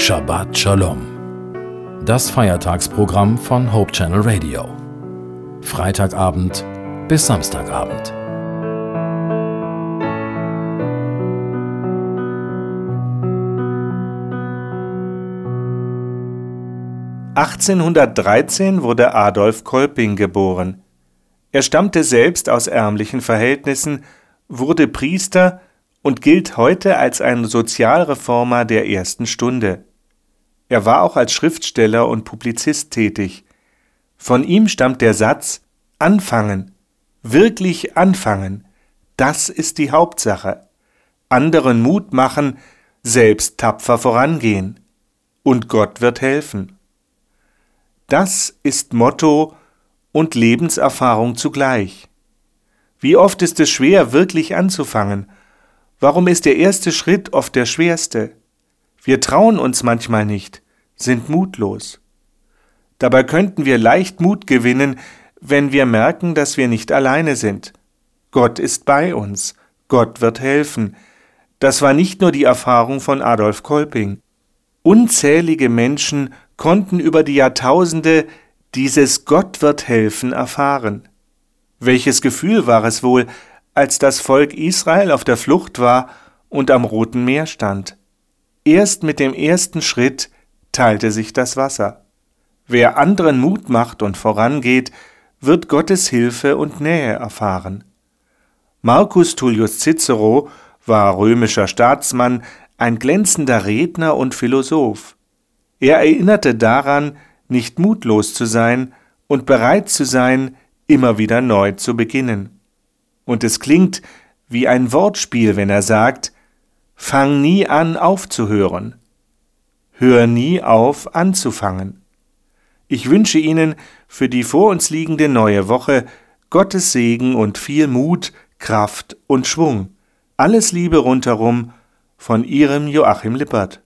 Shabbat Shalom. Das Feiertagsprogramm von Hope Channel Radio. Freitagabend bis Samstagabend. (1813) wurde Adolf Kolping geboren. Er stammte selbst aus ärmlichen Verhältnissen, wurde Priester und gilt heute als ein Sozialreformer der ersten Stunde. Er war auch als Schriftsteller und Publizist tätig. Von ihm stammt der Satz Anfangen, wirklich anfangen, das ist die Hauptsache. Anderen Mut machen, selbst tapfer vorangehen. Und Gott wird helfen. Das ist Motto und Lebenserfahrung zugleich. Wie oft ist es schwer, wirklich anzufangen, Warum ist der erste Schritt oft der schwerste? Wir trauen uns manchmal nicht, sind mutlos. Dabei könnten wir leicht Mut gewinnen, wenn wir merken, dass wir nicht alleine sind. Gott ist bei uns, Gott wird helfen. Das war nicht nur die Erfahrung von Adolf Kolping. Unzählige Menschen konnten über die Jahrtausende dieses Gott wird helfen erfahren. Welches Gefühl war es wohl, als das Volk Israel auf der Flucht war und am Roten Meer stand. Erst mit dem ersten Schritt teilte sich das Wasser. Wer anderen Mut macht und vorangeht, wird Gottes Hilfe und Nähe erfahren. Marcus Tullius Cicero war römischer Staatsmann, ein glänzender Redner und Philosoph. Er erinnerte daran, nicht mutlos zu sein und bereit zu sein, immer wieder neu zu beginnen und es klingt wie ein Wortspiel, wenn er sagt, Fang nie an aufzuhören. Hör nie auf anzufangen. Ich wünsche Ihnen für die vor uns liegende neue Woche Gottes Segen und viel Mut, Kraft und Schwung. Alles Liebe rundherum von Ihrem Joachim Lippert.